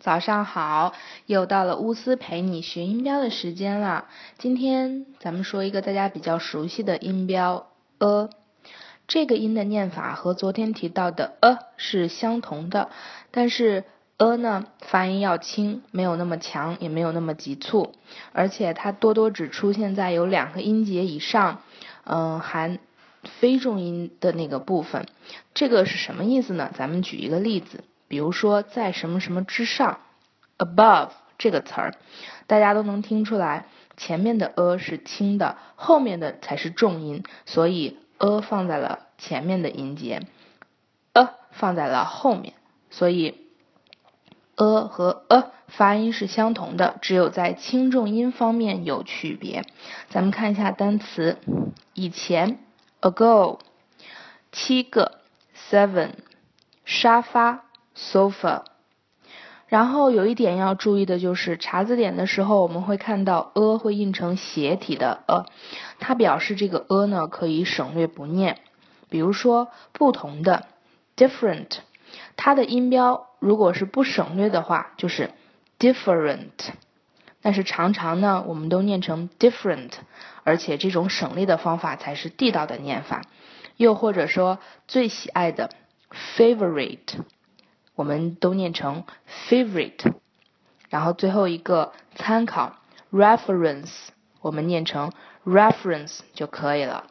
早上好，又到了乌斯陪你学音标的时间了。今天咱们说一个大家比较熟悉的音标 a，这个音的念法和昨天提到的 a 是相同的，但是 a 呢发音要轻，没有那么强，也没有那么急促，而且它多多只出现在有两个音节以上，嗯，含非重音的那个部分。这个是什么意思呢？咱们举一个例子。比如说，在什么什么之上，above 这个词儿，大家都能听出来，前面的 a 是轻的，后面的才是重音，所以 a 放在了前面的音节，a 放在了后面，所以 a 和 a 发音是相同的，只有在轻重音方面有区别。咱们看一下单词，以前 ago 七个 seven 沙发。sofa，然后有一点要注意的就是查字典的时候，我们会看到 a 会印成斜体的 a，它表示这个 a 呢可以省略不念。比如说不同的 different，它的音标如果是不省略的话就是 different，但是常常呢我们都念成 different，而且这种省略的方法才是地道的念法。又或者说最喜爱的 favorite。我们都念成 favorite，然后最后一个参考 reference，我们念成 reference 就可以了。